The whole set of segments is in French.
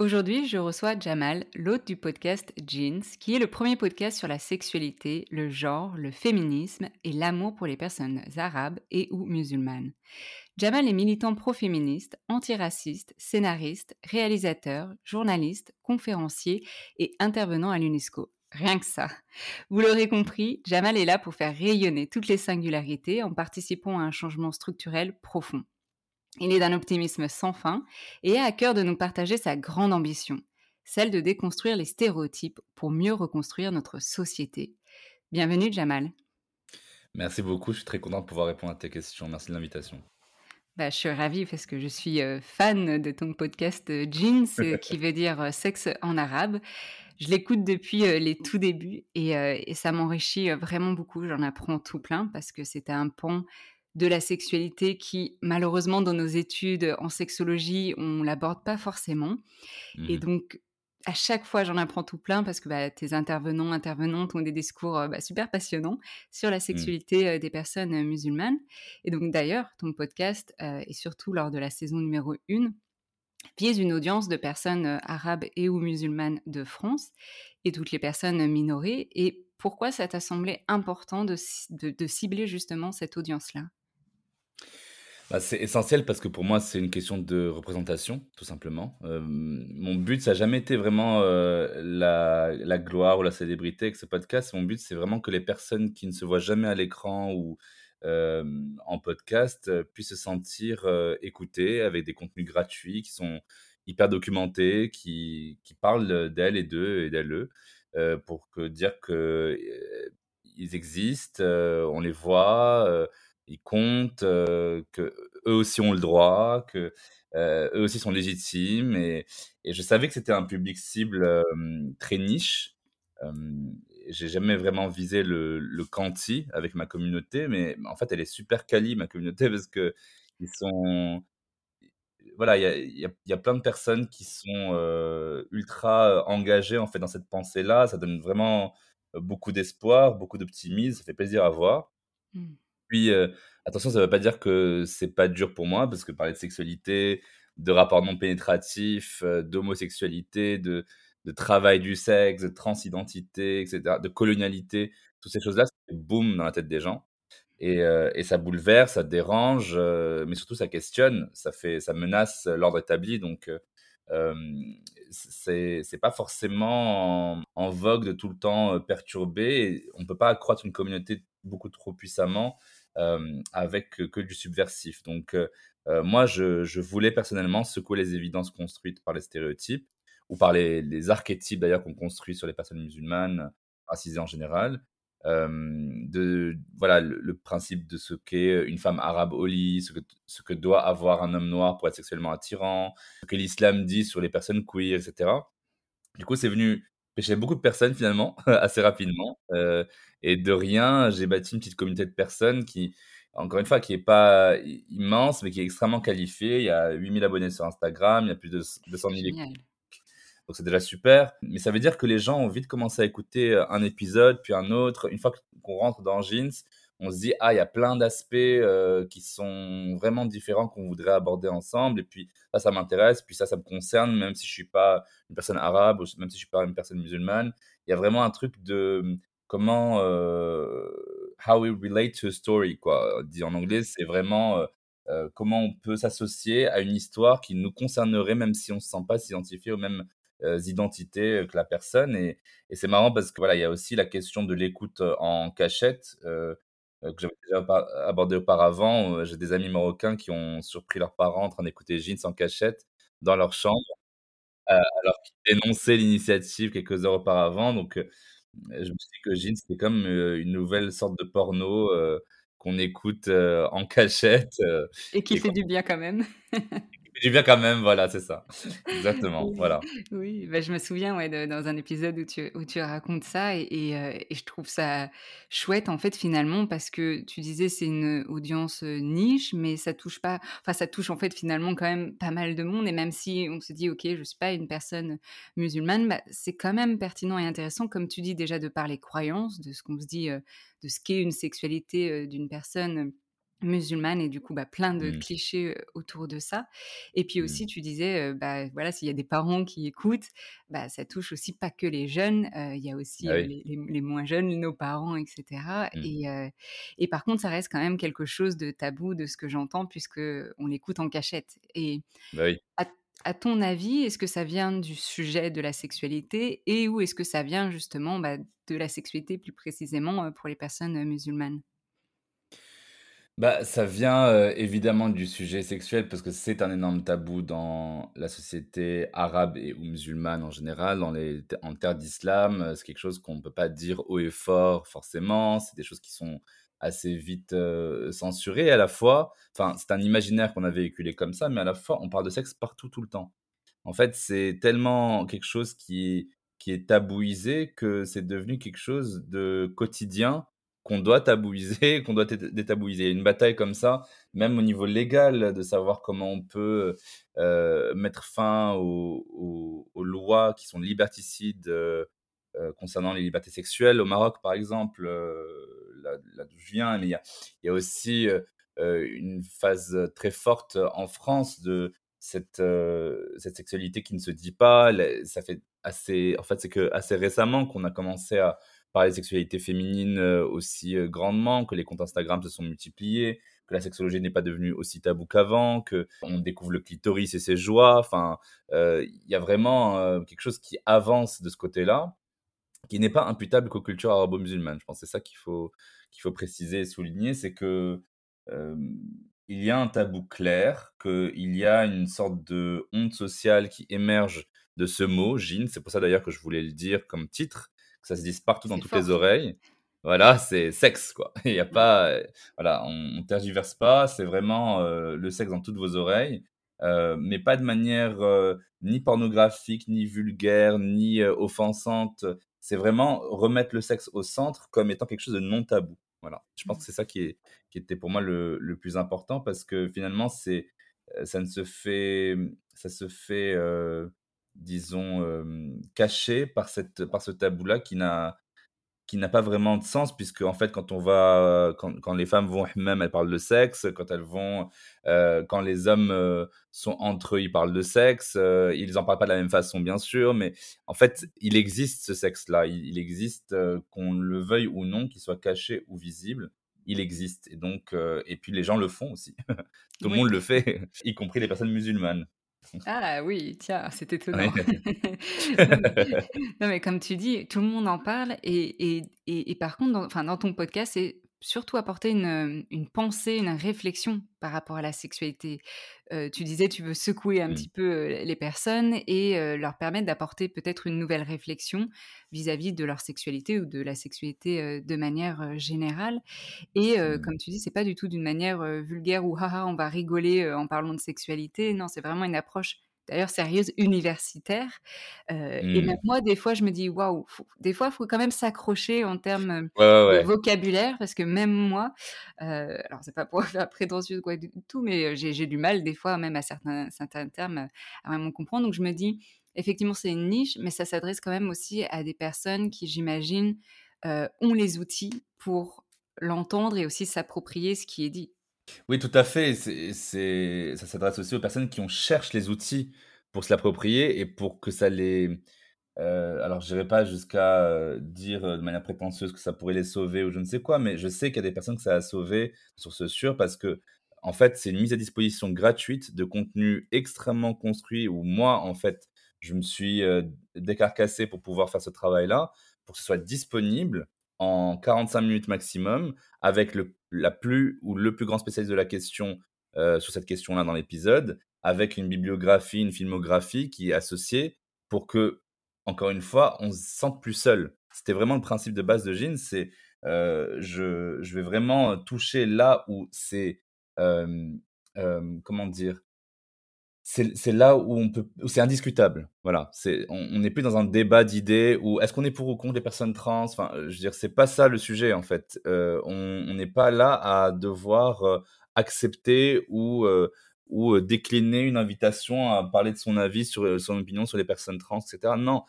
Aujourd'hui, je reçois Jamal, l'hôte du podcast Jeans, qui est le premier podcast sur la sexualité, le genre, le féminisme et l'amour pour les personnes arabes et ou musulmanes. Jamal est militant pro-féministe, antiraciste, scénariste, réalisateur, journaliste, conférencier et intervenant à l'UNESCO. Rien que ça. Vous l'aurez compris, Jamal est là pour faire rayonner toutes les singularités en participant à un changement structurel profond. Il est d'un optimisme sans fin et a à cœur de nous partager sa grande ambition, celle de déconstruire les stéréotypes pour mieux reconstruire notre société. Bienvenue Jamal. Merci beaucoup, je suis très content de pouvoir répondre à tes questions. Merci de l'invitation. Bah, je suis ravie parce que je suis euh, fan de ton podcast euh, Jeans, euh, qui veut dire sexe en arabe. Je l'écoute depuis les tout débuts et, et ça m'enrichit vraiment beaucoup. J'en apprends tout plein parce que c'était un pan de la sexualité qui, malheureusement, dans nos études en sexologie, on l'aborde pas forcément. Et Mmh donc, à chaque fois, j'en apprends tout plein parce que bah, tes intervenants, intervenantes ont des discours euh, bah, super passionnants sur la Mmh. sexualité euh, des personnes euh, musulmanes. Et donc, d'ailleurs, ton podcast, euh, et surtout lors de la saison numéro 1, vise une audience de personnes arabes et ou musulmanes de France et toutes les personnes minorées. Et pourquoi ça t'a semblé important de de cibler justement cette audience-là? Bah, c'est essentiel parce que pour moi, c'est une question de représentation, tout simplement. Euh, mon but, ça n'a jamais été vraiment euh, la, gloire ou la célébrité avec ce podcast. Mon but, c'est vraiment que les personnes qui ne se voient jamais à l'écran ou euh, en podcast puissent se sentir écoutées avec des contenus gratuits qui sont hyper documentés, qui, parlent d'elles et d'eux et d'elles, pour que, dire que ils existent, on les voit. Euh, ils comptent, heu, qu'eux aussi ont le droit, que, eux aussi sont légitimes et je savais que c'était un public cible, très niche. J'ai jamais vraiment visé le le quanti avec ma communauté, mais en fait, elle est super quali ma communauté parce qu'ils sont voilà, il y a plein de personnes qui sont, ultra, engagées, en fait, dans cette pensée-là. Ça donne vraiment, beaucoup d'espoir, beaucoup d'optimisme, ça fait plaisir à voir. Hmm. Puis, heu, attention, ça ne veut pas dire que c'est pas dur pour moi, parce que parler de sexualité, de rapports non pénétratifs, heu, d'homosexualité, de travail du sexe, de transidentité et cetera, de colonialité, toutes ces choses-là, fait boum dans la tête des gens. Et et ça bouleverse, ça dérange, mais surtout ça questionne, ça fait ça menace l'ordre établi. Donc heu, hem, c'est c'est pas forcément en vogue de tout le temps, perturber on peut pas accroître une communauté beaucoup trop puissamment, avec que du subversif donc heu heu, moi je voulais personnellement secouer les évidences construites par les stéréotypes ou par les archétypes d'ailleurs qu'on construit sur les personnes musulmanes, racisées en général de voilà le principe de ce qu'est une femme arabe au lit, ce que doit avoir un homme noir pour être sexuellement attirant, ce que l'islam dit sur les personnes queer et cetera. Du coup, c'est venu pêcher beaucoup de personnes finalement, assez rapidement, heu et de rien, j'ai bâti une petite communauté de personnes qui, encore une fois, qui est pas immense, mais qui est extrêmement qualifiée. Il y a 8 000 abonnés sur Instagram, il y a plus de c 200 000 écoutes donc c'est déjà super, mais ça veut dire que les gens ont vite commencé à écouter, heu, un épisode, puis un autre. Une fois qu'on rentre dans Jeans, on se dit: «Ah, il y a plein d'aspects, heu, qui sont vraiment différents qu'on voudrait aborder ensemble et puis ça, ça m'intéresse, puis ça, ça me concerne, même si je suis pas une personne arabe ou même si je suis pas une personne musulmane». Il y a vraiment un truc de, mmh, comment, heu, how we relate to a story quoi, dit en anglais. C'est vraiment, heu, comment on peut s'associer à une histoire qui nous concernerait même si on se sent pas s'identifier aux mêmes identités, que la personne et et c'est marrant parce que, voilà, il y a aussi la question de l'écoute, en cachette, que j'avais déjà abordé auparavant. Heu, j'ai des amis marocains qui ont surpris leurs parents en train d'écouter Jeans en cachette dans leur chambre, heu, alors qu'ils dénonçaient l'initiative quelques heures auparavant donc je me suis dit que Jeans, c'était comme, une nouvelle sorte de porno, qu'on écoute, en cachette, Et qui et fait du bien quand même. du bien quand même, voilà, c'est ça. Exactement, voilà. oui, bah, je me souviens, ouais, de dans un épisode où tu où tu racontes ça et et heu et je trouve ça chouette, en fait, finalement, parce que tu disais c'est une audience, heu, niche, mais ça touche pas enfin, ça touche, en fait, finalement, quand même pas mal de monde et même si on se dit: «OK, je suis pas une personne musulmane», bah, c'est quand même pertinent et intéressant, comme tu dis, déjà de par les croyances, de ce qu'on se dit, heu, de ce qu'est une sexualité, d'une personne musulmane et du coup, bah, plein de Mmh. clichés, autour de ça et puis Mmh. aussi tu disais, bah, voilà, s'il y a des parents qui écoutent, bah, ça touche aussi pas que les jeunes, il y a aussi, Ah les les les moins jeunes, nos parents et cetera Mmh. et et par contre, ça reste quand même quelque chose de tabou de ce que j'entends puisqu'on l'écoute en cachette et Bah oui. à à ton avis, est-ce que ça vient du sujet de la sexualité et ou est-ce que ça vient justement, bah, de la sexualité plus précisément, pour les personnes, musulmanes? Bah, ça vient, heu, évidemment du sujet sexuel parce que c'est un énorme tabou dans la société arabe et ou musulmane en général, dans les en terre d'islam, heu, c'est quelque chose qu'on ne peut pas dire haut et fort forcément. C'est des choses qui sont assez vite, heu, censurées à la fois. Enfin, c'est un imaginaire qu'on a véhiculé comme ça, mais à la fois on parle de sexe partout, tout le temps. En fait, c'est tellement quelque chose qui est qui est tabouisé que c'est devenu quelque chose de quotidien qu'on doit tabouiser, qu'on doit dé détabouiser. Une bataille comme ça, même au niveau légal, de savoir comment on peut, heu, mettre fin aux lois qui sont liberticides, heu heu, concernant les libertés sexuelles. Au Maroc, par exemple, là là d'où je viens, mais il y a aussi, une phase très forte en France de cette, cette sexualité qui ne se dit pas. Ça fait assez en fait, c'est que assez récemment qu'on a commencé à parler de sexualité féminine, heu, aussi, heu, grandement, que les comptes Instagram se sont multipliés, que la sexologie n'est pas devenue aussi tabou qu'avant, qu'on découvre le clitoris et ses joies. Enfin, heu, il y a vraiment, quelque chose qui avance de ce côté-là, qui n'est pas imputable qu'aux cultures arabo-musulmanes. Je pense que c'est ça qu'il faut qu'il faut préciser et souligner, c'est que, il y a un tabou clair, qu'il y a une sorte de honte sociale qui émerge de ce mot, djinn. C'est pour ça d'ailleurs que je voulais le dire comme titre, que ça se dise partout dans toutes les oreilles. Voilà, c'est sexe quoi. Il y a Mmh. pas, heu, voilà, on on tergiverse pas, c'est vraiment, heu, le sexe dans toutes vos oreilles, heu, mais pas de manière, ni pornographique, ni vulgaire, ni, offensante. C'est vraiment remettre le sexe au centre comme étant quelque chose de non tabou. Voilà. Je pense Mmh. que c'est ça qui est qui était pour moi le le plus important parce que finalement c'est, ça ne se fait, ça se fait, disons, hem, cacher par cette par ce tabou-là qui n'a qui n'a pas vraiment de sens puisque en fait quand on va quand, quand les femmes vont même elles parlent de sexe quand elles vont euh, quand les hommes euh, sont entre eux ils parlent de sexe euh, ils en parlent pas de la même façon bien sûr mais en fait il existe ce sexe là il, il existe qu'on le veuille ou non qu'il soit caché ou visible il existe et donc et puis les gens le font aussi. Tout le monde le fait y compris les personnes musulmanes ah oui, tiens, c'est étonnant. Non, mais comme tu dis, tout le monde en parle et, et, et, par contre, dans, enfin, dans ton podcast, c'est surtout apporter une, une, pensée, une réflexion par rapport à la sexualité. Euh, tu disais, tu veux secouer un mmh. petit peu euh, les personnes et euh, leur permettre d'apporter peut-être une nouvelle réflexion vis-à-vis de leur sexualité ou de la sexualité de manière générale. Et mmh. comme tu dis, c'est pas du tout d'une manière vulgaire ou haha, on va rigoler en parlant de sexualité. Non, c'est vraiment une approche d'ailleurs sérieuse, universitaire. Euh, et même mmh. moi, des fois, je me dis, waouh, des fois, il faut quand même s'accrocher en termes de vocabulaire, parce que même moi, euh, alors c'est pas pour faire prétentieux quoi du tout, mais j'ai du mal des fois, même à certains, certains termes, à vraiment comprendre. Donc je me dis, effectivement, c'est une niche, mais ça s'adresse quand même aussi à des personnes qui, j'imagine, euh, ont les outils pour l'entendre et aussi s'approprier ce qui est dit. Oui, tout à fait. C'est, ça s'adresse aussi aux personnes qui ont cherchent les outils pour se l'approprier et pour que ça les. Euh, alors, je n'irai pas jusqu'à euh, dire euh, de manière prétentieuse que ça pourrait les sauver ou je ne sais quoi, mais je sais qu'il y a des personnes que ça a sauvé sur ce sûr parce que, en fait, c'est une mise à disposition gratuite de contenu extrêmement construit où moi, en fait, je me suis décarcassé pour pouvoir faire ce travail-là, pour que ce soit disponible en 45 minutes maximum avec le la plus ou le plus grand spécialiste de la question euh, sur cette question-là dans l'épisode, avec une bibliographie, une filmographie qui est associée pour que, encore une fois, on se sente plus seul. C'était vraiment le principe de base de Jean, c'est euh, je, je, vais vraiment toucher là où c'est, euh, comment dire, c'est là où on peut, c'est indiscutable. Voilà, c'est, on n'est plus dans un débat d'idées où est-ce qu'on est pour ou contre les personnes trans? Enfin, je veux dire, c'est pas ça le sujet en fait. Euh, on n'est pas là à devoir euh, accepter ou euh, ou décliner une invitation à parler de son avis sur son opinion sur les personnes trans, etc. Non,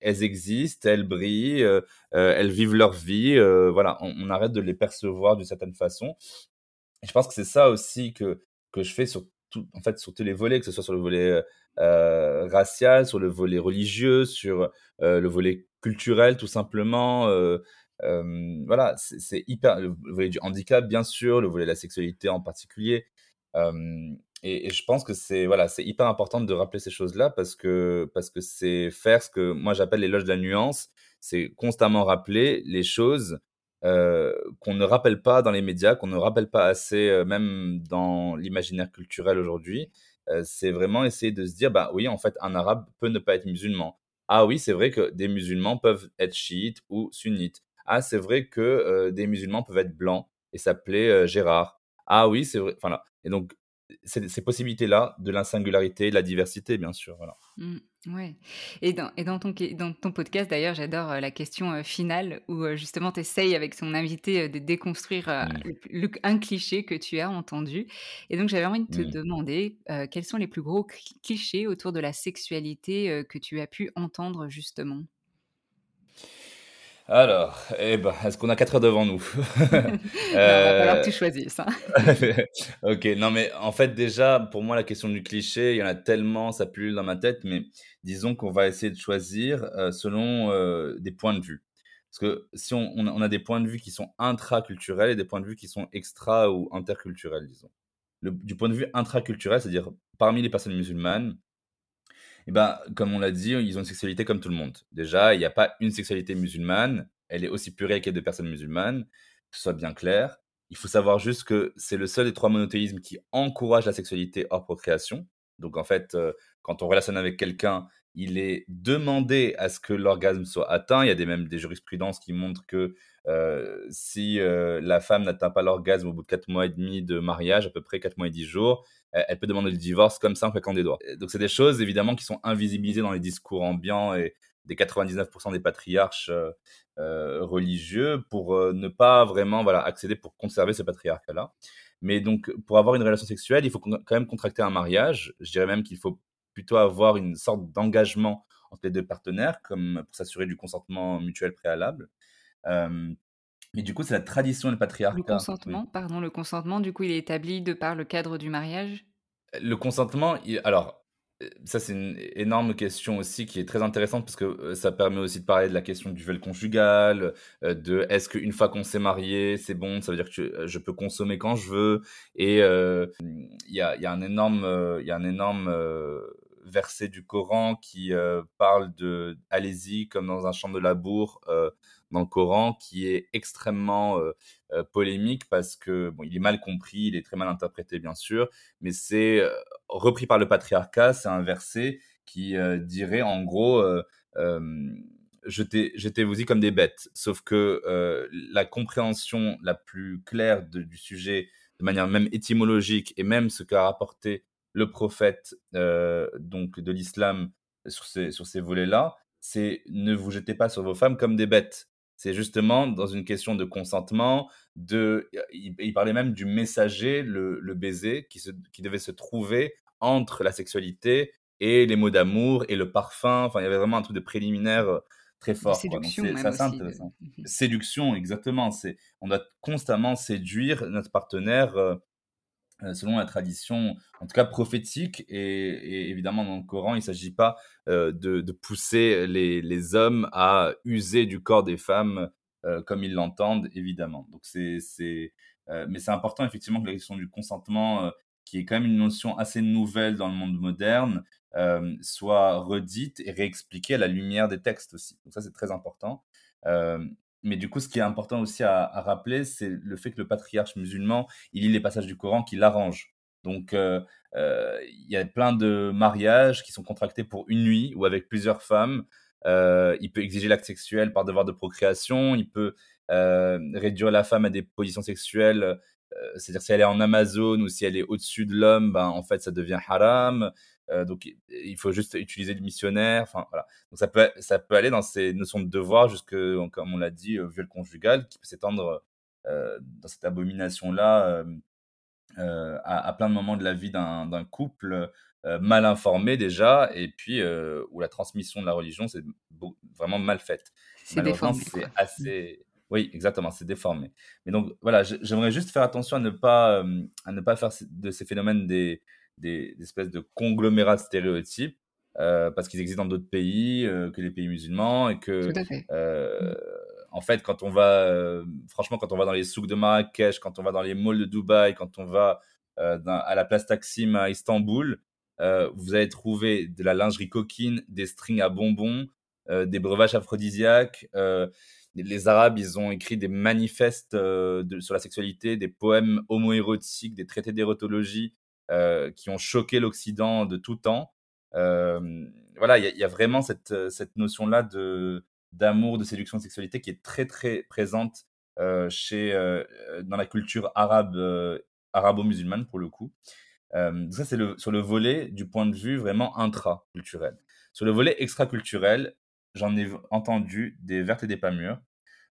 elles existent, elles brillent, elles vivent leur vie. voilà, on, arrête de les percevoir d'une certaine façon. Je pense que c'est ça aussi que que je fais sur en fait, sur tous les volets, que ce soit sur le volet euh, euh, racial, sur le volet religieux, sur euh, le volet culturel, tout simplement. voilà, c'est hyper. Le volet du handicap, bien sûr, le volet de la sexualité en particulier. Et, je pense que c'est voilà, hyper important de rappeler ces choses-là parce que parce que c'est faire ce que moi j'appelle l'éloge de la nuance. C'est constamment rappeler les choses euh, qu'on ne rappelle pas dans les médias, qu'on ne rappelle pas assez, euh, même dans l'imaginaire culturel aujourd'hui. Euh, c'est vraiment essayer de se dire, bah oui, en fait, un arabe peut ne pas être musulman. Ah oui, c'est vrai que des musulmans peuvent être chiites ou sunnites. Ah, c'est vrai que des musulmans peuvent être blancs et s'appeler Gérard. Ah oui, c'est vrai. Enfin, Et donc, ces possibilités-là de la singularité, de la diversité, bien sûr. Voilà. Mmh. Ouais. Et dans, et dans, ton, dans ton podcast, d'ailleurs, j'adore euh, la question euh, finale où euh, justement tu essayes avec son invité de déconstruire mmh. un cliché que tu as entendu. Et donc, j'avais envie de te mmh. demander quels sont les plus gros clichés autour de la sexualité que tu as pu entendre justement? Alors, eh ben, est-ce qu'on a 4 heures devant nous? Falloir que tu choisisses. Hein. ok, non mais en fait déjà, pour moi, la question du cliché, il y en a tellement, ça pullule dans ma tête, mais disons qu'on va essayer de choisir euh, selon euh, des points de vue. Parce que si on, on, a, des points de vue qui sont intraculturels et des points de vue qui sont extra ou interculturels, disons. Le, du point de vue intraculturel, c'est-à-dire parmi les personnes musulmanes, eh ben, comme on l'a dit, ils ont une sexualité comme tout le monde. Déjà, il n'y a pas une sexualité musulmane. Elle est aussi purée qu'il y a de personnes musulmanes, que ce soit bien clair. Il faut savoir juste que c'est le seul des trois monothéismes qui encourage la sexualité hors procréation. Donc, en fait, euh, quand on relationne avec quelqu'un, il est demandé à ce que l'orgasme soit atteint. Il y a des, même des jurisprudences qui montrent que euh, si euh, la femme n'atteint pas l'orgasme au bout de 4 mois et demi de mariage, à peu près 4 mois et 10 jours, elle peut demander le divorce comme ça en claquant des doigts. Donc c'est des choses évidemment qui sont invisibilisées dans les discours ambiants et des 99% des patriarches euh, religieux pour ne pas vraiment voilà, accéder pour conserver ce patriarcat-là. Mais donc pour avoir une relation sexuelle, il faut quand même contracter un mariage. Je dirais même qu'il faut plutôt avoir une sorte d'engagement entre les deux partenaires comme pour s'assurer du consentement mutuel préalable. Mais du coup, c'est la tradition et le Le patriarcat. Oui. consentement, pardon, le consentement, du coup, il est établi de par le cadre du mariage? Le consentement, il alors, heu, ça, c'est une énorme question aussi qui est très intéressante parce que, ça permet aussi de parler de la question du viol conjugal, de est-ce qu'une fois qu'on s'est marié, c'est bon, ça veut dire que je peux consommer quand je veux et il y a il y a un énorme, y a un énorme, verset du Coran qui, parle de allez-y comme dans un champ de labour, dans le Coran qui est extrêmement, heu heu, polémique parce que bon, il est mal compris, il est très mal interprété bien sûr, mais c'est, heu, repris par le patriarcat. C'est un verset qui, dirait en gros, heu, hem: «Jetez jetez-vous-y comme des bêtes». Sauf que, la compréhension la plus claire du sujet, de manière même étymologique et même ce qu'a rapporté le prophète, donc de l'islam sur ces sur ces volets-là, c'est: «Ne vous jetez pas sur vos femmes comme des bêtes». C'est justement dans une question de consentement, de il il parlait même du messager, le le baiser qui se qui devait se trouver entre la sexualité et les mots d'amour et le parfum. Enfin, il y avait vraiment un truc de préliminaire, très fort, quoi. Donc séduction même aussi de Séduction, exactement, c'est on doit constamment séduire notre partenaire, heu, selon la tradition, en tout cas prophétique et évidemment dans le Coran, il ne s'agit pas, heu, de pousser les hommes à user du corps des femmes, heu, comme ils l'entendent évidemment. Donc c'est heu, mais c'est important effectivement que la question du consentement, qui est quand même une notion assez nouvelle dans le monde moderne, soit redite et réexpliquée à la lumière des textes aussi. Donc ça, c'est très important. Mais du coup, ce qui est important aussi à rappeler, c'est le fait que le patriarche musulman, il lit les passages du Coran qui l'arrangent. Donc, heu heu, il y a plein de mariages qui sont contractés pour une nuit ou avec plusieurs femmes. Heu, il peut exiger l'acte sexuel par devoir de procréation, il peut, réduire la femme à des positions sexuelles, c'est-à-dire si elle est en Amazone ou si elle est au-dessus de l'homme, ben, en fait, ça devient haram. Heu, donc il faut juste utiliser le missionnaire, enfin, voilà. Donc ça peut ça peut aller dans ces notions de devoir jusque, comme on l'a dit, heu, viol conjugal qui peut s'étendre, dans cette abomination-là, à à plein de moments de la vie d'un couple, mal informé déjà et puis, où la transmission de la religion, c'est vraiment mal faite. C'est déformé, c'est quoi. Mmh. assez oui, exactement, c'est déformé. Mais donc voilà, j'aimerais juste faire attention à ne pas, à ne pas faire de ces phénomènes des des des espèces de conglomérats de stéréotypes, heu, parce qu'ils existent dans d'autres pays, heu, que les pays musulmans et Tout que, à fait. Heu, en fait, quand on va, franchement, quand on va dans les souks de Marrakech, quand on va dans les malls de Dubaï, quand on va, dans à la place Taksim à Istanbul, vous allez trouver de la lingerie coquine, des strings à bonbons, des breuvages aphrodisiaques, les Arabes, ils ont écrit des manifestes, de sur la sexualité, des poèmes homoérotiques, des traités d'érotologie, qui ont choqué l'Occident de tout temps. Hem, voilà, il y a vraiment cette, heu, cette notion-là de d'amour, de séduction, de sexualité qui est très, très présente, chez, dans la culture arabe, arabo-musulmane pour le coup. Ça c'est le sur le volet du point de vue vraiment intraculturel. Sur le volet extraculturel, j'en ai entendu des vertes et des pas mûres.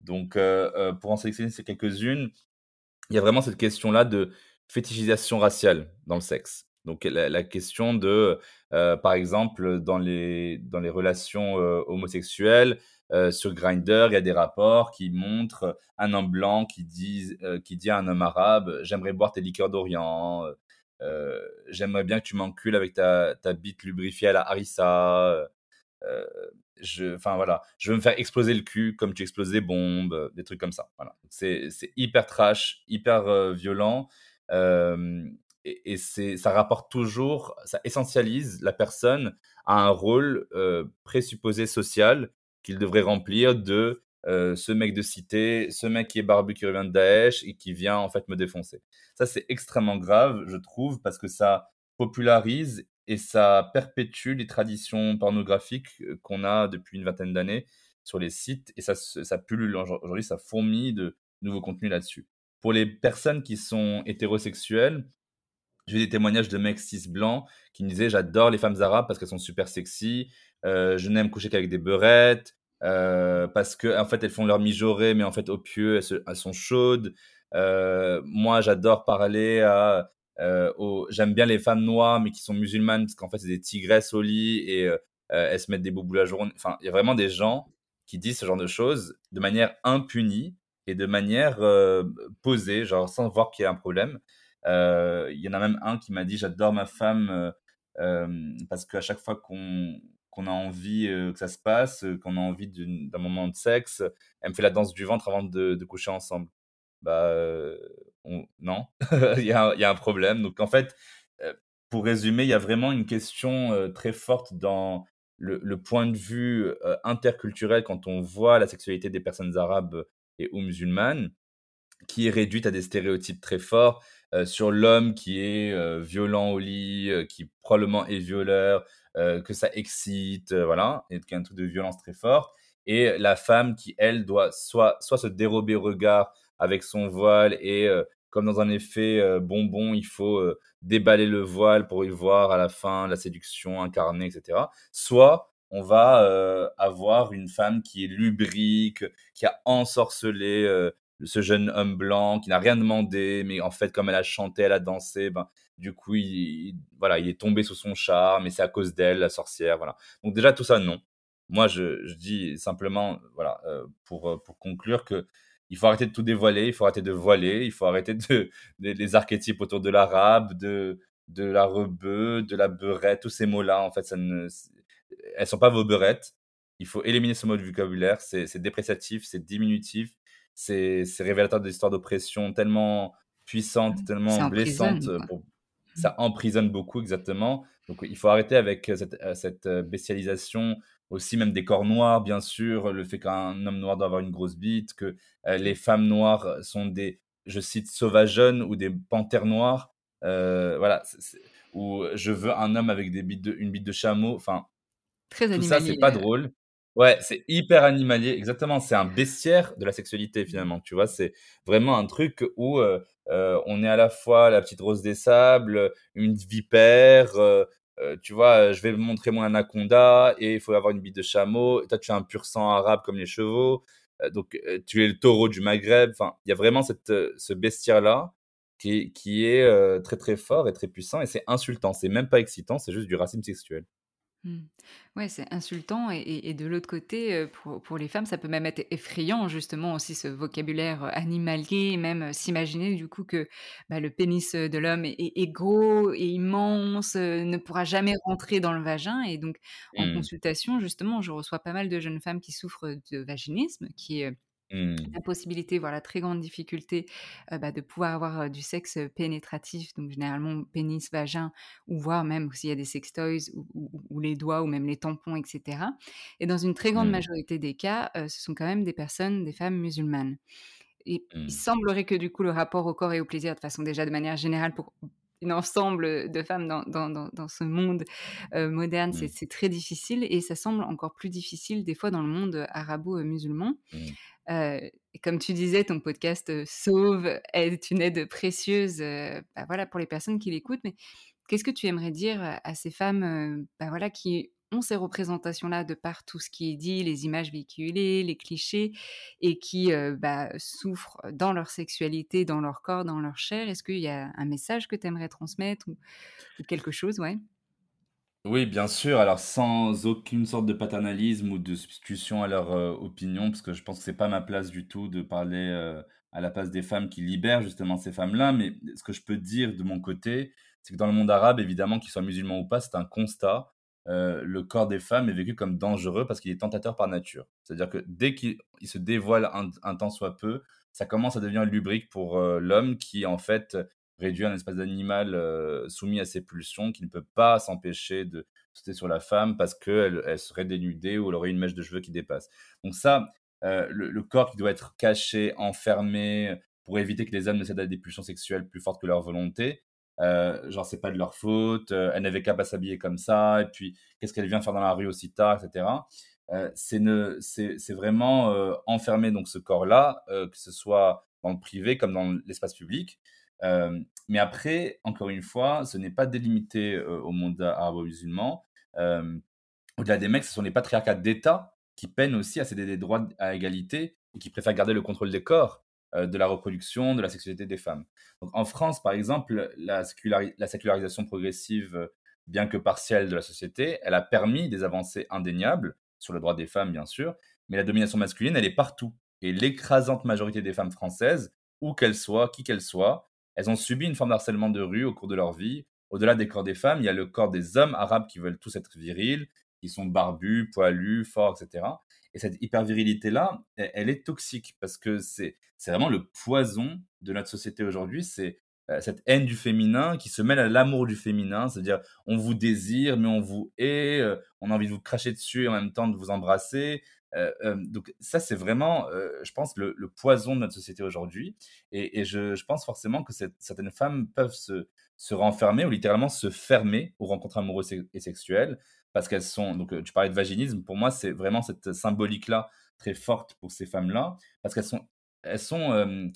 Donc pour en sélectionner quelques-unes, il y a vraiment cette question-là de fétichisation raciale dans le sexe. Donc la question de, heu, par exemple, dans les dans les relations, heu, homosexuelles, heu, sur Grindr, il y a des rapports qui montrent un homme blanc qui dit qui dit à un homme arabe: «J'aimerais boire tes liqueurs d'Orient», «J'aimerais bien que tu m'encules avec ta ta bite lubrifiée à la harissa», je enfin voilà, je veux me faire exploser le cul comme tu exploses des bombes, des trucs comme ça, voilà. C'est hyper trash, hyper, violent, et c'est ça rapporte toujours ça essentialise la personne à un rôle, présupposé social qu'il devrait remplir de, ce mec de cité, ce mec qui est barbu, qui revient de Daesh et qui vient en fait me défoncer. Ça, c'est extrêmement grave, je trouve, parce que ça popularise et ça perpétue les traditions pornographiques, qu'on a depuis une vingtaine d'années sur les sites et ça ça pullule aujour aujourd'hui, ça fourmille de nouveaux contenus là-dessus. Pour les personnes qui sont hétérosexuelles, j'ai eu des témoignages de mecs cis blancs qui me disaient: «J'adore les femmes arabes parce qu'elles sont super sexy, heu, je n'aime coucher qu'avec des beurettes, heu, parce qu'en fait, elles font leur mijaurée, mais en fait, au pieu, elles sont chaudes. Heu, moi, j'adore parler à, j'aime bien les femmes noires, mais qui sont musulmanes parce qu'en fait, c'est des tigresses au lit et elles se mettent des boubous la journée». Enfin, il y a vraiment des gens qui disent ce genre de choses de manière impunie et de manière posée, genre sans voir qu'il y a un problème. Il y en a même un qui m'a dit J'adore ma femme parce qu'à chaque fois qu'on qu'on a envie que ça se passe, qu'on a envie d'un moment de sexe, elle me fait la danse du ventre avant de, de coucher ensemble. Bah non, il, y a, y, a, un problème. Donc en fait, pour résumer, il y a vraiment une question très forte dans le, le point de vue interculturel quand on voit la sexualité des personnes arabes et ou musulmanes, qui est réduite à des stéréotypes très forts sur l'homme qui est violent au lit, qui probablement est violeur, que ça excite, voilà, et qu'il y a un truc de violence très fort. Et la femme qui, elle, doit soit, soit se dérober au regard avec son voile et comme dans un effet bonbon, il faut déballer le voile pour y voir à la fin la séduction incarnée, etc. Soit on va avoir une femme qui est lubrique, qui a ensorcelé ce jeune homme blanc, qui n'a rien demandé, mais en fait, comme elle a chanté, elle a dansé, ben, du coup, il, voilà, il est tombé sous son charme, et c'est à cause d'elle, la sorcière, voilà. Donc déjà, tout ça, non. Moi, je, dis simplement, voilà, pour, pour conclure que il faut arrêter de tout dévoiler, il faut arrêter de voiler, il faut arrêter de, les archétypes autour de l'arabe, de, de la rebeu, de la beurette, tous ces mots-là, en fait, ça ne, elles sont pas vos beurettes. Il faut éliminer ce mot de vocabulaire, c'est dépréciatif, c'est diminutif, c'est révélateur d'histoires d'oppression tellement puissantes, mmh. tellement blessantes. Pour, mmh. ça emprisonne beaucoup, exactement. Donc, il faut arrêter avec cette, cette bestialisation aussi même des corps noirs, bien sûr, le fait qu'un homme noir doit avoir une grosse bite, que les femmes noires sont des, je cite, sauvages jeunes ou des panthères noires. voilà, ou je veux un homme avec des bites de, une bite de chameau. Enfin, Très tout ça, c'est pas drôle. Ouais, c'est hyper animalier, exactement. C'est un bestiaire de la sexualité, finalement. Tu vois, c'est vraiment un truc où on est à la fois la petite rose des sables, une vipère, tu vois, je vais montrer mon anaconda et il faut avoir une bite de chameau. Et toi, tu as un pur sang arabe comme les chevaux. donc, tu es le taureau du Maghreb. Enfin, il y a vraiment cette, ce bestiaire-là qui, qui est très, très fort et très puissant. Et c'est insultant. C'est même pas excitant. C'est juste du racisme sexuel. Mmh. Ouais, c'est insultant et de l'autre côté, pour pour les femmes, ça peut même être effrayant justement aussi ce vocabulaire, animalier, même, s'imaginer du coup que, bah, le pénis, de l'homme est gros et immense, ne pourra jamais rentrer dans le vagin et donc en mmh. consultation justement, je reçois pas mal de jeunes femmes qui souffrent de vaginisme, qui est, Mmh. La possibilité, voilà, très grande difficulté bah, de pouvoir avoir du sexe pénétratif, donc généralement pénis, vagin, ou voire même s'il y a des sextoys ou, ou, les doigts ou même les tampons, etc. Et dans une très grande mmh. majorité des cas, ce sont quand même des personnes, des femmes musulmanes. Et il mmh. semblerait que du coup le rapport au corps et au plaisir, de façon déjà de manière générale pour un ensemble de femmes dans, dans, dans, ce monde moderne, c'est très difficile et ça semble encore plus difficile des fois dans le monde arabo-musulman. et comme tu disais, ton podcast Sauve est une aide précieuse bah voilà, pour les personnes qui l'écoutent. Mais qu'est-ce que tu aimerais dire à ces femmes bah voilà, qui ont ces représentations-là de par tout ce qui est dit, les images véhiculées, les clichés, et qui bah, souffrent dans leur sexualité, dans leur corps, dans leur chair Est-ce qu'il y a un message que tu aimerais transmettre ou, quelque chose? Ouais oui, bien sûr. Alors, sans aucune sorte de paternalisme ou de substitution à leur opinion, parce que je pense que c'est pas ma place du tout de parler à la place des femmes qui libèrent justement ces femmes-là. Mais ce que je peux dire de mon côté, c'est que dans le monde arabe, évidemment, qu'ils soient musulmans ou pas, c'est un constat. Le corps des femmes est vécu comme dangereux parce qu'il est tentateur par nature. C'est-à-dire que dès qu'il se dévoile un, un temps soit peu, ça commence à devenir lubrique pour l'homme qui, en fait, réduit un espace d'animal soumis à ses pulsions, qui ne peut pas s'empêcher de sauter sur la femme parce qu'elle elle serait dénudée ou elle aurait une mèche de cheveux qui dépasse. Donc ça, le, corps qui doit être caché, enfermé, pour éviter que les hommes ne cèdent à des pulsions sexuelles plus fortes que leur volonté. Genre, c'est pas de leur faute, elle n'avait qu'à pas s'habiller comme ça, et puis qu'est-ce qu'elle vient faire dans la rue aussi tard, etc. c'est vraiment enfermer donc ce corps-là, que ce soit dans le privé comme dans l'espace public, mais après, encore une fois, ce n'est pas délimité au monde arabo-musulman. Au-delà des mecs, ce sont les patriarcats d'État qui peinent aussi à céder des droits à égalité et qui préfèrent garder le contrôle des corps, de la reproduction, de la sexualité des femmes. En France, par exemple, la, la sécularisation progressive, bien que partielle de la société, elle a permis des avancées indéniables sur le droit des femmes, bien sûr, mais la domination masculine, elle est partout. Et l'écrasante majorité des femmes françaises, où qu'elles soient, qui qu'elles soient, elles ont subi une forme d'harcèlement de rue au cours de leur vie. Au-delà des corps des femmes, il y a le corps des hommes arabes qui veulent tous être virils, qui sont barbus, poilus, forts, etc. Et cette hypervirilité-là, elle, est toxique parce que c'est vraiment le poison de notre société aujourd'hui. C'est euh, cette haine du féminin qui se mêle à l'amour du féminin, c'est-à-dire on vous désire, mais on vous hait, euh, on a envie de vous cracher dessus et en même temps de vous embrasser. Euh, donc ça, c'est vraiment, je pense, le, poison de notre société aujourd'hui. Et, je, pense forcément que certaines femmes peuvent se, se renfermer ou littéralement se fermer aux rencontres amoureuses et sexuelles parce qu'elles sont, donc tu parlais de vaginisme, pour moi c'est vraiment cette symbolique-là très forte pour ces femmes-là, parce qu'elles sont, elles sont,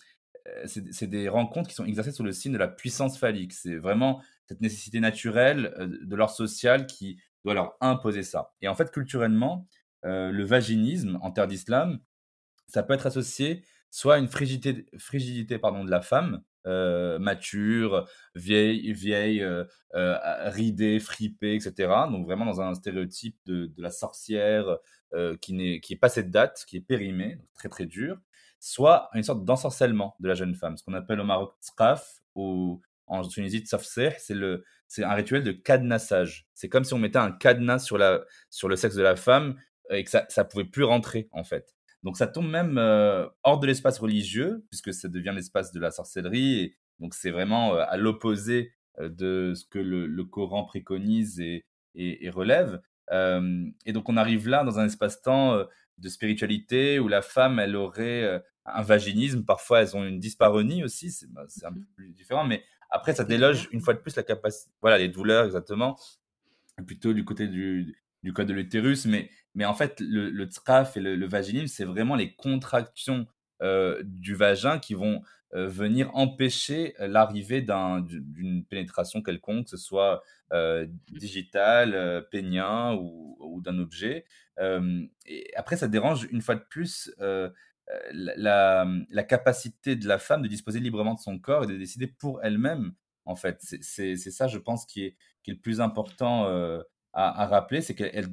c'est des rencontres qui sont exercées sous le signe de la puissance phallique. C'est vraiment cette nécessité naturelle de leur social qui doit leur imposer ça. Et en fait, culturellement, le vaginisme en terre d'islam, ça peut être associé soit à une frigidité, frigidité pardon, de la femme, euh, mature, vieille, vieille euh, euh, ridée, fripée, etc. Donc vraiment dans un stéréotype de, la sorcière qui n'est qui est pas cette date, qui est périmée, très très dur, soit une sorte d'ensorcellement de la jeune femme, ce qu'on appelle au Maroc tsqaf ou en Tunisie tsafseh, c'est le c'est un rituel de cadenassage. C'est comme si on mettait un cadenas sur la sur le sexe de la femme et que ça ça pouvait plus rentrer en fait. Donc ça tombe même euh, hors de l'espace religieux, puisque ça devient l'espace de la sorcellerie. Et donc c'est vraiment euh, à l'opposé euh, de ce que le, Coran préconise et, et, relève. et donc on arrive là dans un espace-temps de spiritualité où la femme, elle aurait un vaginisme. Parfois, elles ont une dysparonie aussi. C'est bah, un peu mmh. plus différent. Mais après, ça déloge une fois de plus la capacité. Voilà, les douleurs, exactement. Plutôt du côté du, du code de l'utérus, mais, mais en fait, le, le et le, vaginisme, c'est vraiment les contractions euh, du vagin qui vont euh, venir empêcher euh, l'arrivée d'une pénétration quelconque, que ce soit digital, pénien ou, ou d'un objet. et après, ça dérange une fois de plus la, la, capacité de la femme de disposer librement de son corps et de décider pour elle-même. En fait, c'est ça, je pense, qui est, qui est le plus important à, rappeler, c'est qu'elle,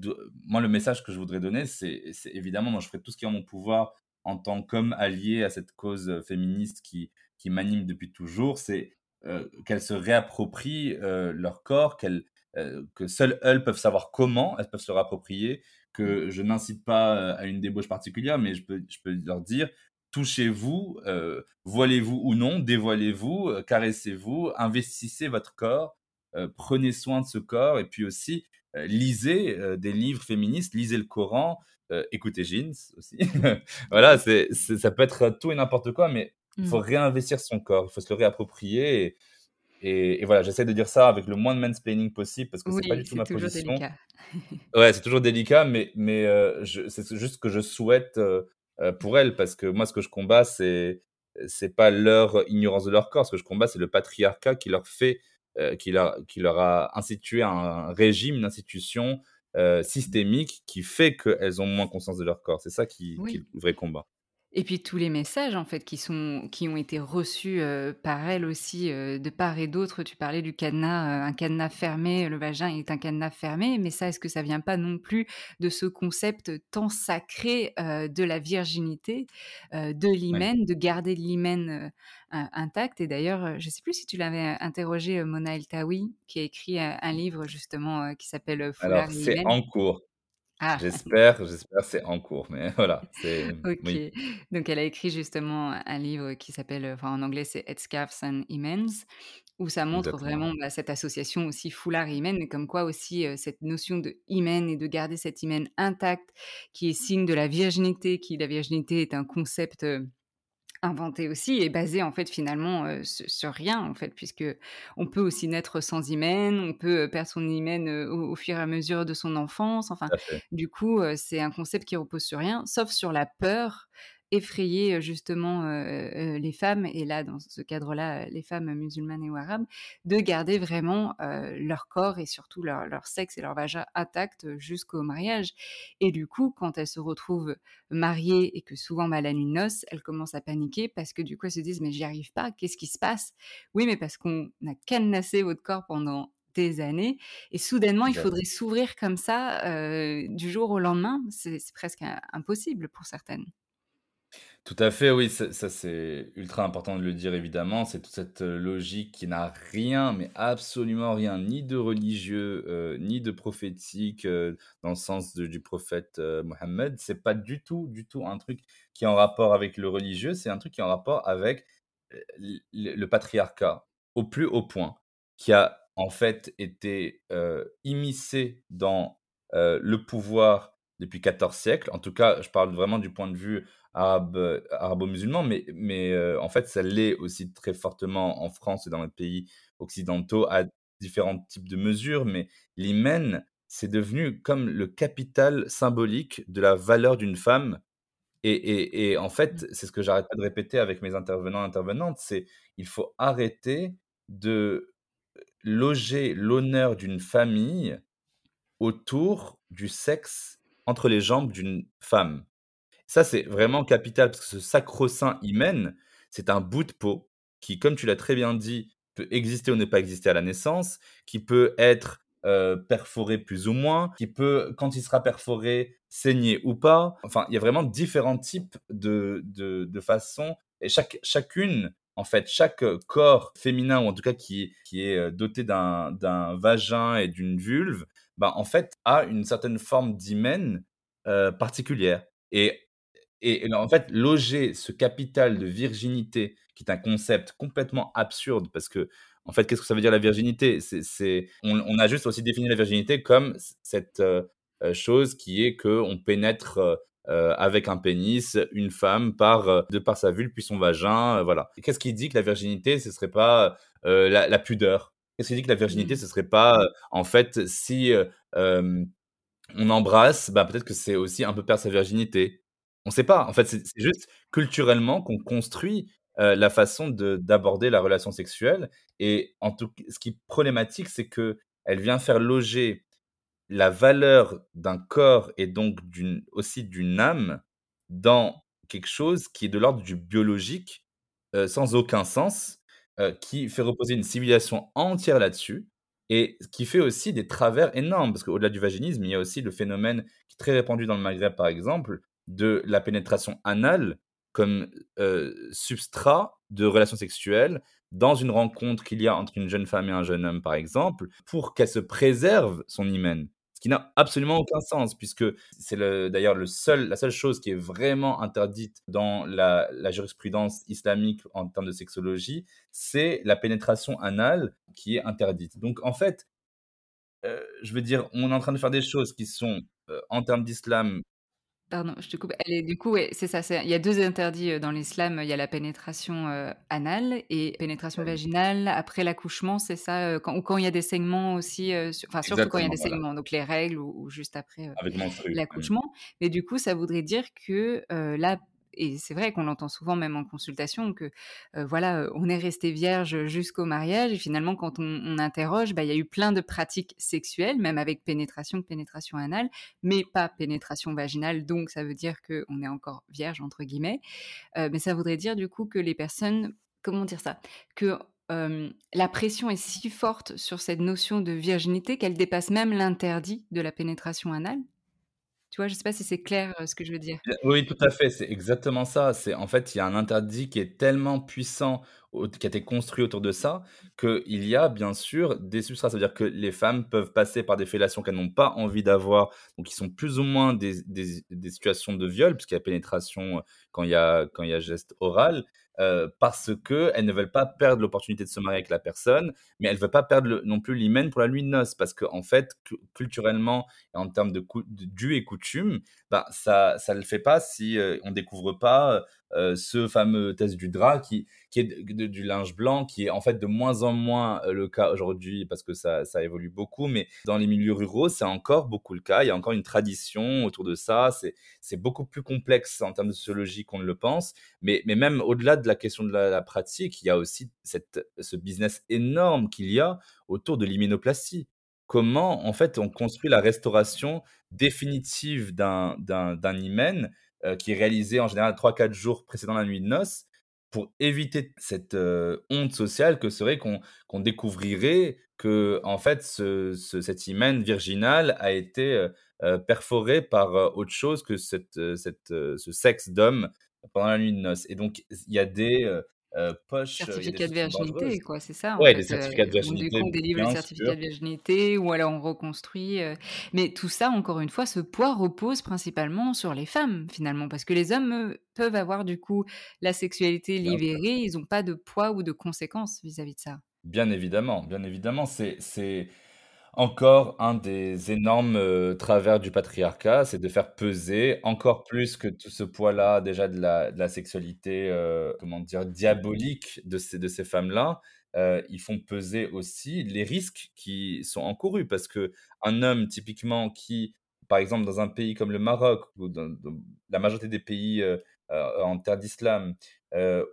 moi, le message que je voudrais donner, c'est, évidemment, moi, je ferai tout ce qui est en mon pouvoir en tant qu'homme allié à cette cause féministe qui, qui m'anime depuis toujours, c'est euh, qu'elles se réapproprient euh, leur corps, qu'elles, euh, que seules elles peuvent savoir comment elles peuvent se réapproprier, que je n'incite pas à une débauche particulière, mais je peux, je peux leur dire, touchez-vous, voilez-vous ou non, dévoilez-vous, caressez-vous, investissez votre corps, prenez soin de ce corps, et puis aussi euh, lisez euh, des livres féministes, lisez le Coran, euh, écoutez Jeans aussi. voilà, c'est, ça peut être tout et n'importe quoi, mais il faut mmh. réinvestir son corps, il faut se le réapproprier. Et, et, voilà, j'essaie de dire ça avec le moins de mansplaining possible parce que c'est pas du tout ma position. Délicat. ouais, c'est toujours délicat, mais, mais c'est juste que je souhaite pour elles parce que moi, ce que je combats, c'est c'est pas leur ignorance de leur corps. Ce que je combats, c'est le patriarcat qui leur fait euh, qui, leur, qui, leur, a institué un régime, une institution euh, systémique qui fait qu'elles ont moins conscience de leur corps. C'est ça qui, qui, est le vrai combat. Et puis tous les messages en fait qui sont qui ont été reçus par elle aussi de part et d'autre. Tu parlais du cadenas, un cadenas fermé, le vagin est un cadenas fermé, mais ça est-ce que ça vient pas non plus de ce concept tant sacré de la virginité, de l'hymen, de garder l'hymen intact? Et d'ailleurs, je sais plus si tu l'avais interrogé Mona El Tawi, qui a écrit un livre justement qui s'appelle Foulard Alors c'est en cours. Ah. J'espère, j'espère, c'est en cours, mais voilà, OK. Donc elle a écrit justement un livre qui s'appelle, enfin en anglais c'est Headscarves and Hymens, où ça montre vraiment bah, cette association aussi foulard et hymen, mais comme quoi aussi cette notion de hymen et de garder cette hymen intact, qui est signe de la virginité, qui la virginité est un concept inventé aussi et basé en fait finalement sur, rien en fait puisque on peut aussi naître sans hymen, on peut perdre son hymen au, fur et à mesure de son enfance. Enfin, du coup, c'est un concept qui repose sur rien, sauf sur la peur effrayer justement les femmes, et là, dans ce cadre-là, les femmes musulmanes et ou arabes, de garder vraiment leur corps et surtout leur, leur, sexe et leur vagin intact jusqu'au mariage. Et du coup, quand elles se retrouvent mariées et que souvent, bah, la nuit de noces, elles commencent à paniquer parce que du coup, elles se disent, mais j'y arrive pas, qu'est-ce qui se passe? Oui, mais parce qu'on a cadenassé votre corps pendant des années et soudainement, il faudrait s'ouvrir comme ça, du jour au lendemain. C'est presque im impossible pour certaines. Tout à fait, oui, ça c'est ultra important de le dire évidemment. C'est toute cette, heu, logique qui n'a rien, mais absolument rien, ni de religieux, heu, ni de prophétique, heu, dans le sens du prophète, Mohammed. C'est pas du tout, du tout un truc qui est en rapport avec le religieux, c'est un truc qui est en rapport avec, le patriarcat, au plus haut point, qui a en fait été, heu, immiscé dans, le pouvoir depuis 14 siècles. En tout cas, je parle vraiment du point de vue arabe, heu, arabo-musulman, mais mais heu, en fait, ça l'est aussi très fortement en France et dans les pays occidentaux à différents types de mesures. Mais l'hymen, c'est devenu comme le capital symbolique de la valeur d'une femme et et et en Mmh. fait, c'est ce que j'arrête pas de répéter avec mes intervenants, intervenantes, c'est il faut arrêter de loger l'honneur d'une famille autour du sexe entre les jambes d'une femme. Ça, c'est vraiment capital parce que ce sacro-saint hymen, c'est un bout de peau qui, comme tu l'as très bien dit, peut exister ou ne pas exister à la naissance, qui peut être, heu, perforé plus ou moins, qui peut, quand il sera perforé, saigner ou pas. Enfin, il y a vraiment différents types de de de façons et chaque chacune, en fait, chaque, heu, corps féminin ou en tout cas qui qui est, heu, doté d'un vagin et d'une vulve, bah, en fait, a une certaine forme d'hymen, particulière et et en fait, loger ce capital de virginité, qui est un concept complètement absurde parce que en fait, qu'est-ce que ça veut dire la virginité? C'est on on a juste aussi défini la virginité comme cette, heu heu, chose qui est qu'on pénètre, heu heu, avec un pénis, une femme par, de par sa vulve puis son vagin, voilà. Qu'est-ce qui dit que la virginité, ce serait pas, la pudeur? Qu'est-ce qui dit que la virginité, ce serait pas, en fait, si, on embrasse, bah, peut-être que c'est aussi un peu perdre sa virginité. On sait pas, en fait, c'est juste culturellement qu'on construit, la façon de d'aborder la relation sexuelle et en tout ce qui est problématique, c'est qu'elle vient faire loger la valeur d'un corps et donc aussi d'une âme dans quelque chose qui est de l'ordre du biologique, sans aucun sens, qui fait reposer une civilisation entière là-dessus et qui fait aussi des travers énormes. Parce qu'au-delà du vaginisme, il y a aussi le phénomène qui est très répandu dans le Maghreb, par exemple, de la pénétration anale comme, substrat de relations sexuelles dans une rencontre qu'il y a entre une jeune femme et un jeune homme, par exemple, pour qu'elle se préserve son hymen. Ce qui n'a absolument aucun sens puisque c'est le d'ailleurs le seul la seule chose qui est vraiment interdite dans la jurisprudence islamique en termes de sexologie, c'est la pénétration anale qui est interdite. Donc en fait, je veux dire, on est en train de faire des choses qui sont, en termes d'islam Pardon, je te coupe. Elle est du coup, ouais, c'est ça, il y a 2 interdits, heu, dans l'islam. Il y a la pénétration, heu, anale et pénétration vaginale après l'accouchement, c'est ça, quand ou quand il y a des saignements aussi, enfin, surtout quand il y a des voilà. saignements, donc les règles ou ou juste après, l'accouchement. Mais du coup, ça voudrait dire que, là et c'est vrai qu'on l'entend souvent même en consultation que, voilà, on est resté vierge jusqu'au mariage et finalement quand on on interroge, bah, il y a eu plein de pratiques sexuelles, même avec pénétration, pénétration anale, mais pas pénétration vaginale, donc ça veut dire qu'on est encore «vierge» entre guillemets. Mais ça voudrait dire du coup que les personnes comment dire ça? Que, la pression est si forte sur cette notion de virginité qu'elle dépasse même l'interdit de la pénétration anale? Tu vois? Je sais pas si c'est clair, heu, ce que je veux dire? Oui, tout à fait, c'est exactement ça. C'est en fait, il y a un interdit qui est tellement puissant, qui a été construit autour de ça, qu'il y a bien sûr des substrats. Ça veut dire que les femmes peuvent passer par des fellations qu'elles n'ont pas envie d'avoir, donc qui sont plus ou moins des situations de viol, puisqu'il y a pénétration, heu, quand il y a quand il y a geste oral, heu, parce qu'elles ne veulent pas perdre l'opportunité de se marier avec la personne, mais elles veulent pas perdre non plus l'hymen pour la nuit de noces. Parce qu'en fait, cu culturellement et en termes de cou d'us et coutumes, bah, ça ça le fait pas si, heu, on découvre pas, heu ce fameux test du drap qui qui est du linge blanc, qui est en fait de moins en moins, heu, le cas aujourd'hui parce que ça ça évolue beaucoup. Mais dans les milieux ruraux, c'est encore beaucoup le cas. Il y a encore une tradition autour de ça. C'est beaucoup plus complexe en termes de sociologie qu'on ne le pense. Mais mais même au-delà de la question de la pratique, il y a aussi cette ce business énorme qu'il y a autour de l'hyménoplastie. Comment, en fait, on construit la restauration définitive d'un hymen, heu, qui est réalisé en général 3-4 jours précédant la nuit de noces, pour éviter cette, heu, honte sociale que serait qu'on découvrirait que en fait, ce ce cet hymen virginal a été, heu heu, perforé par, autre chose que cette, cette, ce sexe d'homme pendant la nuit de noces. Et donc il y a des, Certificat de virginité, quoi, c'est ça, fait, heu, certificats de virginité, on délivre le certificat de virginité ou alors on reconstruit, mais tout ça, encore une fois, ce poids repose principalement sur les femmes, finalement, parce que les hommes, peuvent avoir, du coup, la sexualité Bien libérée, ils ont pas de poids ou de conséquences vis-à-vis de ça. Bien évidemment, bien évidemment, c'est encore un des énormes, heu, travers du patriarcat, c'est de faire peser encore plus que tout ce poids-là, déjà de la sexualité, heu, comment dire? Diabolique de ces de ces femmes-là, heu, ils font peser aussi les risques qui sont encourus. Parce qu'un homme typiquement qui, par exemple, dans un pays comme le Maroc ou dans la majorité des pays, en terre d'islam,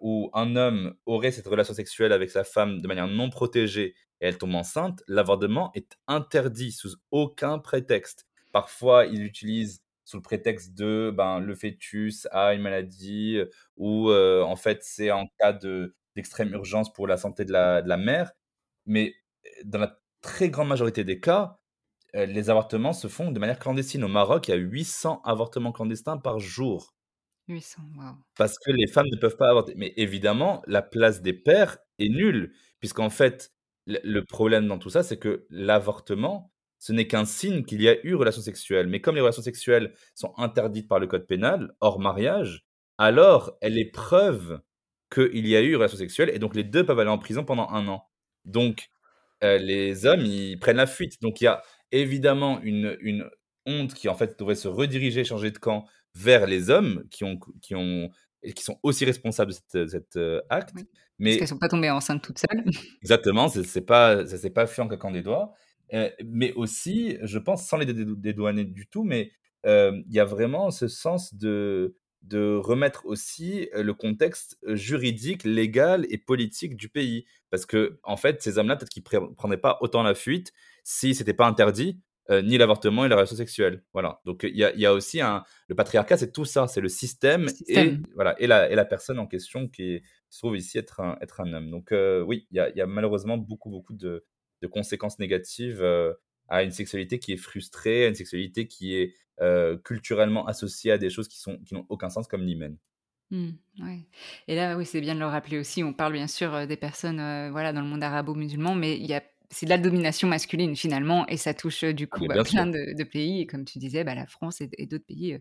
où un homme aurait cette relation sexuelle avec sa femme de manière non protégée et elle tombe enceinte, l'avortement est interdit sous aucun prétexte. Parfois, ils l'utilisent sous le prétexte de, ben, le fœtus a une maladie, heu, ou, heu, en fait, c'est en cas de d'extrême urgence pour la santé de la de la mère. Mais, heu, dans la très grande majorité des cas, les avortements se font de manière clandestine. Au Maroc, il y a 800 avortements clandestins par jour. 800, waouh! Parce que les femmes ne peuvent pas avorter. Mais évidemment, la place des pères est nulle, puisqu'en fait, le problème dans tout ça, c'est que l'avortement, ce n'est qu'un signe qu'il y a eu relation sexuelle. Mais comme les relations sexuelles sont interdites par le code pénal, hors mariage, alors elle est preuve qu'il y a eu relation sexuelle et donc les 2 peuvent aller en prison pendant 1 an. Donc, heu, les hommes, ils prennent la fuite. Donc il y a évidemment une honte qui, en fait, devrait se rediriger, changer de camp vers les hommes qui ont qui ont qui sont aussi responsables de cet heu, acte. Parce qu'elles Mais sont pas tombées enceintes toutes seules. Exactement, c'est pas ça s'est pas fait en claquant des doigts. Heu, mais aussi, je pense, sans les dédou dédouaner du tout, mais, hem, il y a vraiment ce sens de de remettre aussi, heu, le contexte, juridique, légal et politique du pays. Parce qu'en fait, ces hommes-là, peut-être qu'ils pré prendraient pas autant la fuite si c'était pas interdit, ni l'avortement et la relation sexuelle. Voilà, donc il y a il y a aussi un le patriarcat, c'est tout ça, c'est le système et voilà et la et la personne en question qui est se trouve ici être un être un homme. Donc heu, oui, il y a malheureusement beaucoup, beaucoup de de conséquences négatives, heu, à une sexualité qui est frustrée, à une sexualité qui est, heu, culturellement associée à des choses qui sont qui n'ont aucun sens comme l'hymen. Mmh, ouais et là, oui, c'est bien de le rappeler aussi, on parle bien sûr, des personnes, voilà, dans le monde arabo-musulman, mais il y a c'est de la domination masculine finalement et ça touche, heu, du Ah coup, bah, plein de de pays et comme tu disais, bah, la France et et d'autres pays, heu,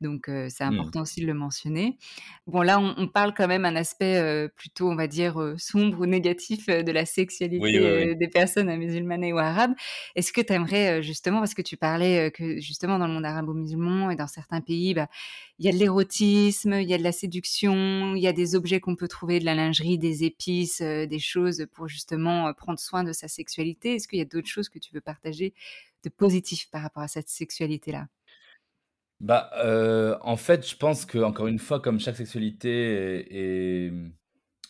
donc heu, c'est Mmh. important aussi de le mentionner. Bon là, on on parle quand même un aspect, plutôt, on va dire, sombre ou négatif, de la Oui, oui, sexualité, oui. des personnes, heu, musulmanes et ou arabes. Est-ce que tu aimerais, justement parce que tu parlais, que justement dans le monde arabo-musulman et dans certains pays, bah, il y a de l'érotisme, il y a de la séduction, il y a des objets qu'on peut trouver, de la lingerie, des épices, des choses pour justement, prendre soin de sa sexualité. Est-ce qu'il y a d'autres choses que tu veux partager de positif par rapport à cette sexualité-là? Bah, heu, en fait, je pense qu'encore une fois, comme chaque sexualité est mmh,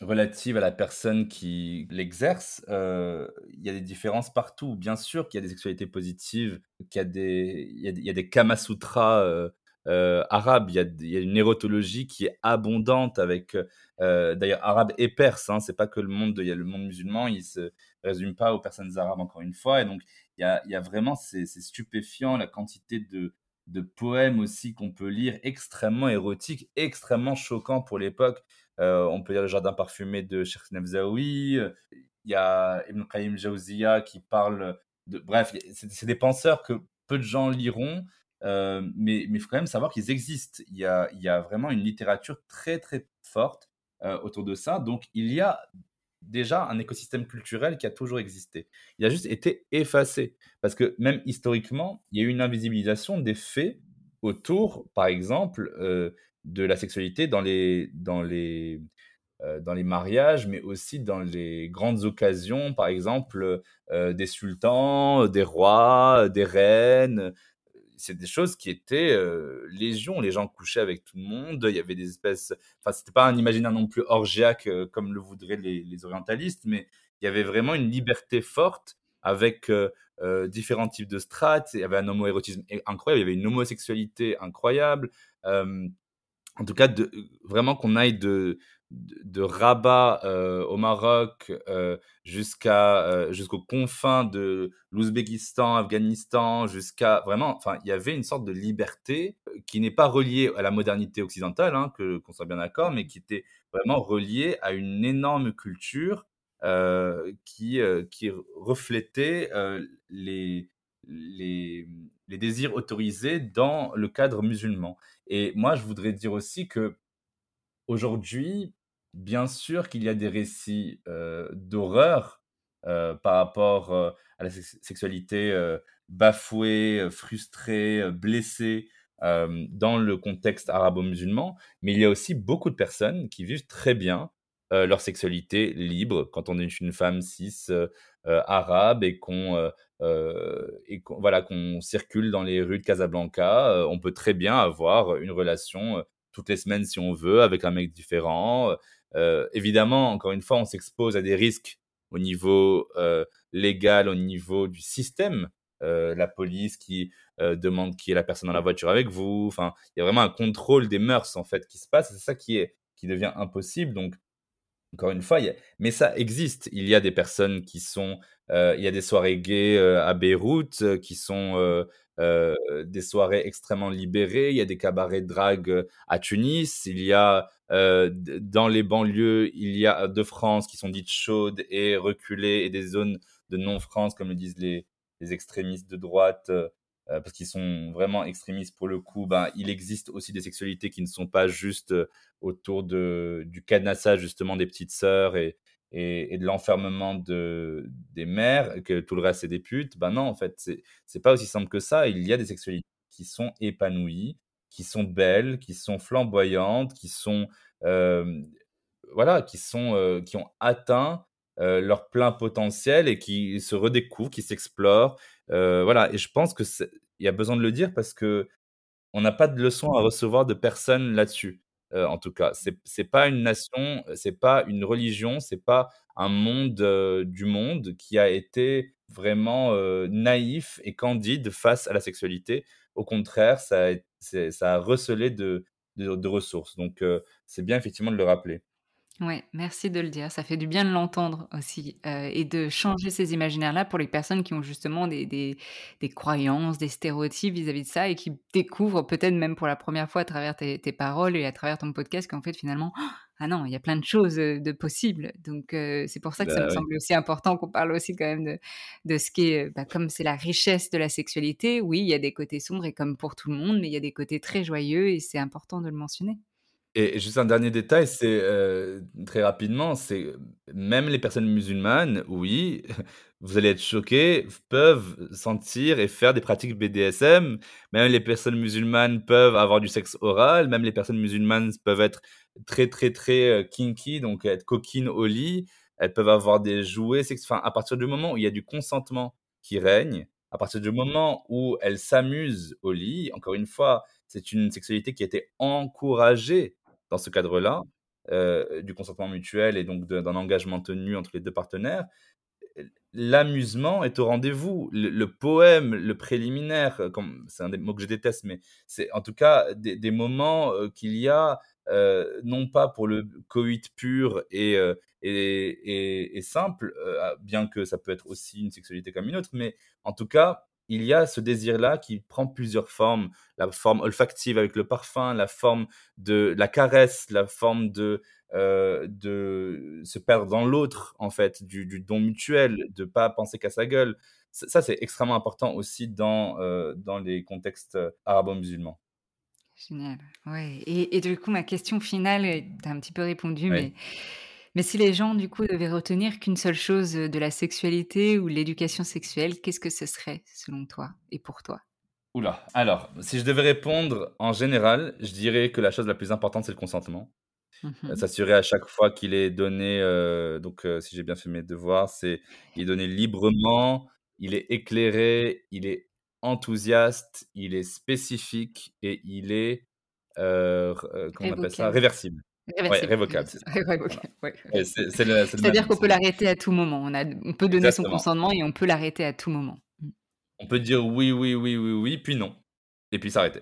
relative à la personne qui l'exerce, heu, il y a des différences partout. Bien sûr qu'il y a des sexualités positives, qu'il y a des il y a des il y a des Kama-sutras, heu heu, arabes. Il y a une érotologie qui est abondante avec, heu, d'ailleurs arabe et perse, hein. C'est pas que le monde il y a le monde musulman, il se résume pas aux personnes arabes, encore une fois et donc il y a vraiment c'est stupéfiant la quantité de poèmes aussi qu'on peut lire, extrêmement érotiques, extrêmement choquants pour l'époque. Heu, on peut lire Le Jardin parfumé de Cherkh Nefzaoui, il y a Ibn Qayyim Jawziyya qui parle de bref, c'est des penseurs que peu de gens liront, heu, mais il faut quand même savoir qu'ils existent. Il y a vraiment une littérature très, très forte, heu, autour de ça. Donc il y a déjà un écosystème culturel qui a toujours existé. Il a juste été effacé parce que même historiquement, il y a eu une invisibilisation des faits autour, par exemple, heu, de la sexualité dans les mariages, mais aussi dans les grandes occasions, par exemple, des sultans, des rois, des reines. C'est des choses qui étaient, heu, légion. Les gens couchaient avec tout le monde, il y avait des espèces enfin, c'était pas un imaginaire non plus orgiaque, heu, comme le voudraient les orientalistes, mais il y avait vraiment une liberté forte avec, heu heu, différents types de strates. Il y avait un homoérotisme incroyable, il y avait une homosexualité incroyable. En tout cas, vraiment qu'on aille de, de, Rabat euh, au Maroc euh, jusqu'à euh, jusqu'aux confins de l'Ouzbékistan, Afghanistan, jusqu'à vraiment, enfin, il y avait une sorte de liberté qui n'est pas reliée à la modernité occidentale, hein, que qu'on soit bien d'accord, mais qui était vraiment reliée à une énorme culture qui qui reflétait les les, les désirs autorisés dans le cadre musulman. Et moi, je voudrais dire aussi que aujourd'hui, bien sûr qu'il y a des récits d'horreur par rapport à la sexualité bafouée, frustrée, blessée dans le contexte arabo-musulman, mais il y a aussi beaucoup de personnes qui vivent très bien leur sexualité libre quand on est une femme cis arabe et qu'on voilà qu'on circule dans les rues de Casablanca, on peut très bien avoir une relation toutes les semaines si on veut, avec un mec différent. Euh, évidemment, encore une fois, on s'expose à des risques au niveau euh, légal, au niveau du système. Euh, la police qui demande qui est la personne dans la voiture avec vous. Enfin, il y a vraiment un contrôle des mœurs en fait qui se passe. C'est ça qui est qui devient impossible. Donc, encore une fois, mais ça existe. Il y a des personnes qui sont, il y a des soirées gays à Beyrouth qui sont des soirées extrêmement libérées, il y a des cabarets de drague à Tunis, il y a euh, dans les banlieues, il y a de France qui sont dites chaudes et reculées et des zones de non-France, comme le disent les, extrémistes de droite, parce qu'ils sont vraiment extrémistes pour le coup, ben, il existe aussi des sexualités qui ne sont pas juste autour de, du cadenassage justement des petites sœurs et, et, de l'enfermement de, des mères, que tout le reste c'est des putes, ben non, en fait, c'est pas aussi simple que ça. Il y a des sexualités qui sont épanouies, qui sont belles, qui sont flamboyantes, qui sont, euh, voilà, qui sont, euh, qui ont atteint euh, leur plein potentiel et qui se redécouvrent, qui s'explorent. voilà, et je pense que il y a besoin de le dire parce que on n'a pas de leçon à recevoir de personne là-dessus. En tout cas. C'est n'est pas une nation, c'est pas une religion, c'est pas un monde du monde qui a été vraiment naïf et candide face à la sexualité. Au contraire, ça a, ça recelé de, ressources. Donc, c'est bien effectivement de le rappeler. Ouais, merci de le dire. Ça fait du bien de l'entendre aussi euh, et de changer ces imaginaires-là pour les personnes qui ont justement des, des, des croyances, des stéréotypes vis-à-vis de ça et qui découvrent peut-être même pour la première fois à travers tes, tes paroles et à travers ton podcast qu'en fait finalement, ah non, il y a plein de choses euh, de possibles. Donc euh, c'est pour ça que ça me bah semble aussi important qu'on parle aussi quand même de, de ce qui est, bah, comme c'est la richesse de la sexualité, oui, il y a des côtés sombres et comme pour tout le monde, mais il y a des côtés très joyeux et c'est important de le mentionner. Et juste un dernier détail, c'est, heu, très rapidement, c'est même les personnes musulmanes, oui, vous allez être choqués, peuvent sentir et faire des pratiques BDSM. Même les personnes musulmanes peuvent avoir du sexe oral, même les personnes musulmanes peuvent être très, très, très, kinky, donc être coquines au lit. Elles peuvent avoir des jouets sex enfin, à partir du moment où il y a du consentement qui règne, à partir du moment où elles s'amusent au lit, encore une fois, c'est une sexualité qui a été encouragée dans ce cadre-là, euh, du consentement mutuel et donc d'un engagement tenu entre les deux partenaires, l'amusement est au rendez-vous. Le, poème, le préliminaire, c'est un des mots que je déteste, mais c'est en tout cas des, moments euh, qu'il y a, euh, non pas pour le coït pur et, et, et, simple, bien que ça peut être aussi une sexualité comme une autre, mais en tout cas, il y a ce désir-là qui prend plusieurs formes. La forme olfactive avec le parfum, la forme de la caresse, la forme de, euh, de se perdre dans l'autre, en fait, du, don mutuel, de pas penser qu'à sa gueule. Ça, c'est extrêmement important aussi dans, euh, dans les contextes euh, arabo-musulmans. Génial. Ouais. Et, du coup, ma question finale, tu as un petit peu répondu, mais mais si les gens, du coup, devaient retenir qu'une seule chose de la sexualité ou l'éducation sexuelle, qu'est-ce que ce serait selon toi et pour toi? Oula. Alors, si je devais répondre en général, je dirais que la chose la plus importante, c'est le consentement. Mmh s'assurer à chaque fois qu'il est donné, donc si j'ai bien fait mes devoirs, c'est il est donné librement, il est éclairé, il est enthousiaste, il est spécifique et il est, comment on appelle ça? Réversible. Révocable. C'est-à-dire qu'on peut l'arrêter à tout moment. On, a, on peut donner son consentement et on peut l'arrêter à tout moment. Mmh. On peut dire oui, oui, oui, oui, oui, puis non. Et puis s'arrêter.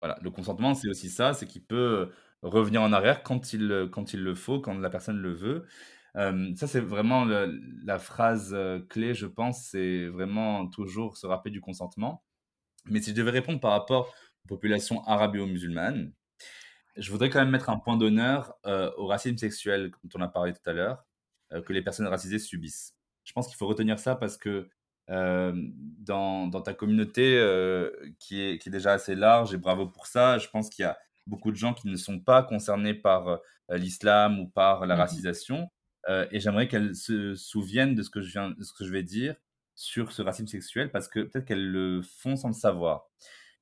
Voilà, le consentement, c'est aussi ça, c'est qu'il peut revenir en arrière quand il, quand il le faut, quand la personne le veut. ça, c'est vraiment la phrase clé, je pense, c'est vraiment toujours se rappeler du consentement. Mais si je devais répondre par rapport aux populations arabo-musulmanes, je voudrais quand même mettre un point d'honneur au racisme sexuel dont on a parlé tout à l'heure, que les personnes racisées subissent. Je pense qu'il faut retenir ça parce que dans, dans, ta communauté qui, est, qui est déjà assez large, et bravo pour ça, je pense qu'il y a beaucoup de gens qui ne sont pas concernés par l'islam ou par la mmh racisation. et j'aimerais qu'elles se souviennent de ce, que je viens, de ce que je vais dire sur ce racisme sexuel parce que peut-être qu'elles le font sans le savoir.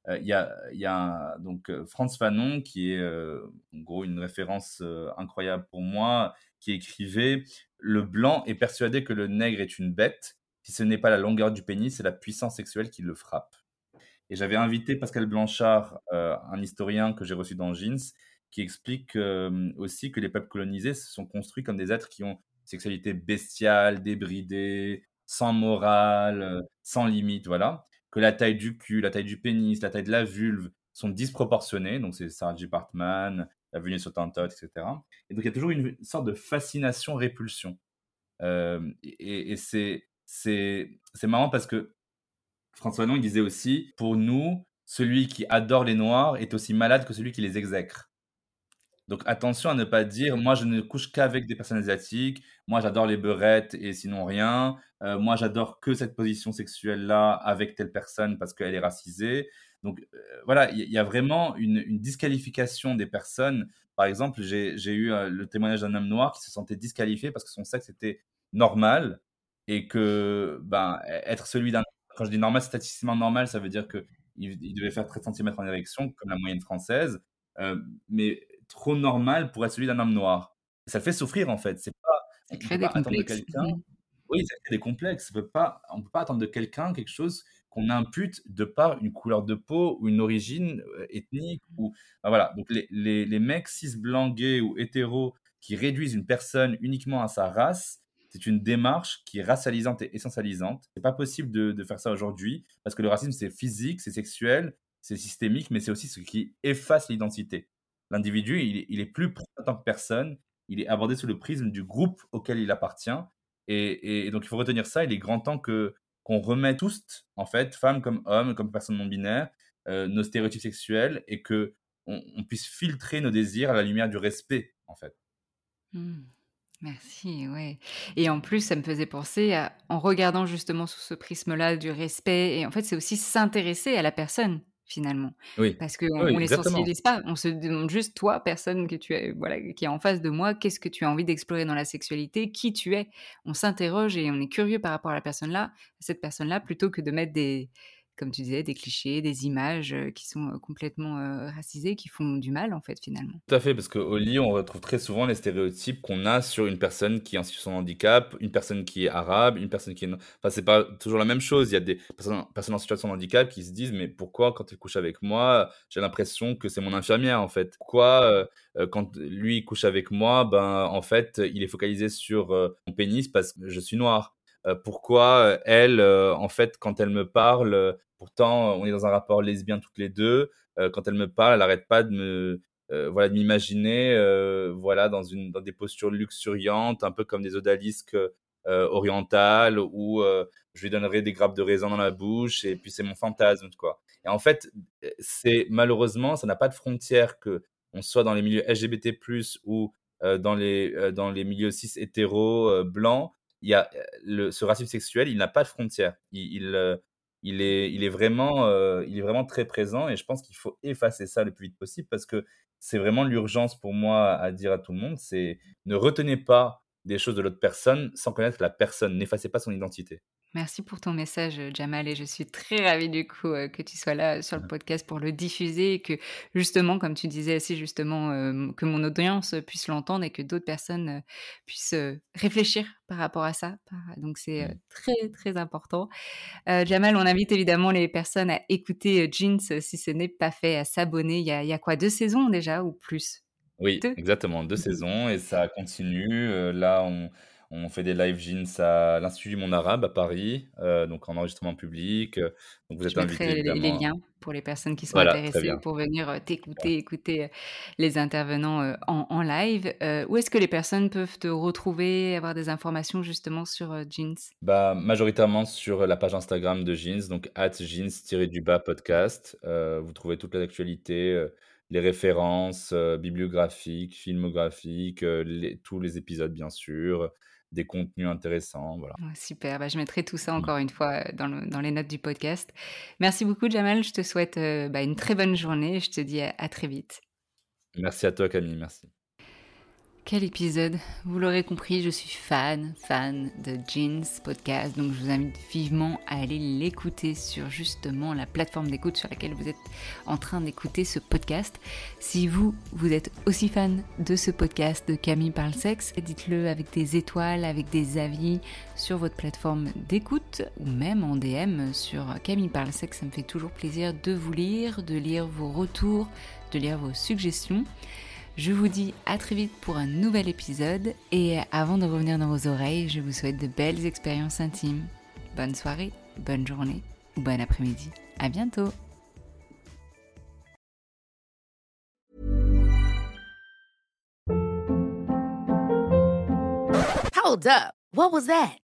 Il y a, donc Franz Fanon qui est en gros une référence incroyable pour moi, qui écrivait Le blanc est persuadé que le nègre est une bête. Si ce n'est pas la longueur du pénis, c'est la puissance sexuelle qui le frappe. Et j'avais invité Pascal Blanchard, un historien que j'ai reçu dans Jeans, qui explique aussi que les peuples colonisés se sont construits comme des êtres qui ont une sexualité bestiale, débridée, sans morale, sans limite, voilà que la taille du cul, la taille du pénis, la taille de la vulve sont disproportionnées. Donc, c'est Sarah J. Partman, la venue sur Tantot, etc. Et donc, il y a toujours une sorte de fascination-répulsion. Euh, et, c'est, c'est, c'est marrant parce que François il disait aussi, pour nous, celui qui adore les Noirs est aussi malade que celui qui les exècre. Donc attention à ne pas dire, moi je ne couche qu'avec des personnes asiatiques, moi j'adore les beurettes et sinon rien, euh, moi j'adore que cette position sexuelle-là avec telle personne parce qu'elle est racisée. Donc euh, voilà, il y, a vraiment une, disqualification des personnes. Par exemple, j'ai eu euh, le témoignage d'un homme noir qui se sentait disqualifié parce que son sexe était normal et que ben, e-, être celui d'un... Quand je dis normal, statistiquement normal, ça veut dire qu'il il devait faire 13 cm en érection, comme la moyenne française. mais trop normal pour être celui d'un homme noir. Ça le fait souffrir en fait. C'est pas, ça crée des complexes. Mmh. Oui, ça crée des complexes. On peut pas, on peut pas attendre de quelqu'un quelque chose qu'on impute de par une couleur de peau ou une origine euh, ethnique ou voilà. Donc les, les, les, mecs cis blancs gays ou hétéros qui réduisent une personne uniquement à sa race, c'est une démarche qui est racialisante et essentialisante. C'est pas possible de, de faire ça aujourd'hui parce que le racisme c'est physique, c'est sexuel, c'est systémique, mais c'est aussi ce qui efface l'identité. L'individu, il, est plus en tant que personne, il est abordé sous le prisme du groupe auquel il appartient. Et, donc, il faut retenir ça. Il est grand temps que qu'on remette tous, en fait, femmes comme hommes, comme personnes non binaires, euh, nos stéréotypes sexuels et que on, puisse filtrer nos désirs à la lumière du respect, en fait. Mmh. Merci, ouais. Et en plus, ça me faisait penser en regardant justement sous ce prisme-là du respect, et en fait, c'est aussi s'intéresser à la personne finalement. Oui. Parce qu'on on les sensibilise pas, on se demande juste, toi, personne que tu es, voilà, qui est en face de moi, qu'est-ce que tu as envie d'explorer dans la sexualité, qui tu es? On s'interroge et on est curieux par rapport à la personne-là, cette personne-là, plutôt que de mettre des, comme tu disais, des clichés, des images qui sont complètement racisées, qui font du mal, en fait, finalement. Tout à fait, parce qu'au lit, on retrouve très souvent les stéréotypes qu'on a sur une personne qui est en situation de handicap, une personne qui est arabe, une personne qui est. Enfin, c'est pas toujours la même chose. Il y a des personnes, en situation de handicap qui se disent Mais pourquoi, quand elle couche avec moi, j'ai l'impression que c'est mon infirmière, en fait? Pourquoi, quand lui couche avec moi, ben, en fait, il est focalisé sur mon pénis parce que je suis noir? Pourquoi elle, en fait, quand elle me parle, pourtant on est dans un rapport lesbien toutes les deux, quand elle me parle, elle n'arrête pas de me, voilà, de m'imaginer, voilà, dans une, dans des postures luxuriantes, un peu comme des odalisques orientales, où je lui donnerai des grappes de raisin dans la bouche, et puis c'est mon fantasme, quoi. Et en fait, c'est malheureusement, ça n'a pas de frontière que on soit dans les milieux LGBT+ ou dans les dans les milieux cis hétéros blancs il y a le, ce racisme sexuel, il n'a pas de frontières. Il, il, il, est, il, est vraiment, il est vraiment très présent et je pense qu'il faut effacer ça le plus vite possible parce que c'est vraiment l'urgence pour moi à dire à tout le monde, c'est ne retenez pas des choses de l'autre personne sans connaître la personne, n'effacez pas son identité. Merci pour ton message, Jamal, et je suis très ravie du coup que tu sois là sur le podcast pour le diffuser et que justement, comme tu disais assez justement, que mon audience puisse l'entendre et que d'autres personnes puissent réfléchir par rapport à ça. Donc c'est très très important. Jamal, on invite évidemment les personnes à écouter Jeans si ce n'est pas fait, à s'abonner. Il y y a quoi, deux saisons déjà ou plus? Oui, exactement, deux mmh saisons et ça continue. là, on On fait des live jeans à l'Institut du Monde Arabe à Paris, euh, donc en enregistrement public. Euh, donc vous êtes Je mettrai invité les, liens pour les personnes qui sont Voilà, intéressées pour venir euh, t'écouter, écouter les intervenants en, en live. Où est-ce que les personnes peuvent te retrouver, avoir des informations justement sur Jeans? Bah, majoritairement sur la page Instagram de Jeans, donc at jeans-du-bas podcast. Vous trouvez toute l'actualité, les références euh, bibliographiques, filmographiques, euh, les- tous les épisodes bien sûr, des contenus intéressants, voilà. Ouais, Super, bah, je mettrai tout ça Mm. encore une fois dans, le- dans les notes du podcast. Merci beaucoup Jamal, je te souhaite euh, bah, une très bonne journée et je te dis à- à très vite. Merci à toi Camille, merci. Quel épisode Vous l'aurez compris, je suis fan, fan de Jeans Podcast, donc je vous invite vivement à aller l'écouter sur justement la plateforme d'écoute sur laquelle vous êtes en train d'écouter ce podcast. Si vous, vous êtes aussi fan de ce podcast de Camille Parle Sexe, dites-le avec des étoiles, avec des avis sur votre plateforme d'écoute ou même en DM sur Camille Parle Sexe. Ça me fait toujours plaisir de vous lire, de lire vos retours, de lire vos suggestions. Je vous dis à très vite pour un nouvel épisode et avant de revenir dans vos oreilles, je vous souhaite de belles expériences intimes. Bonne soirée, bonne journée ou bon après-midi. À bientôt. Hold up. What was that?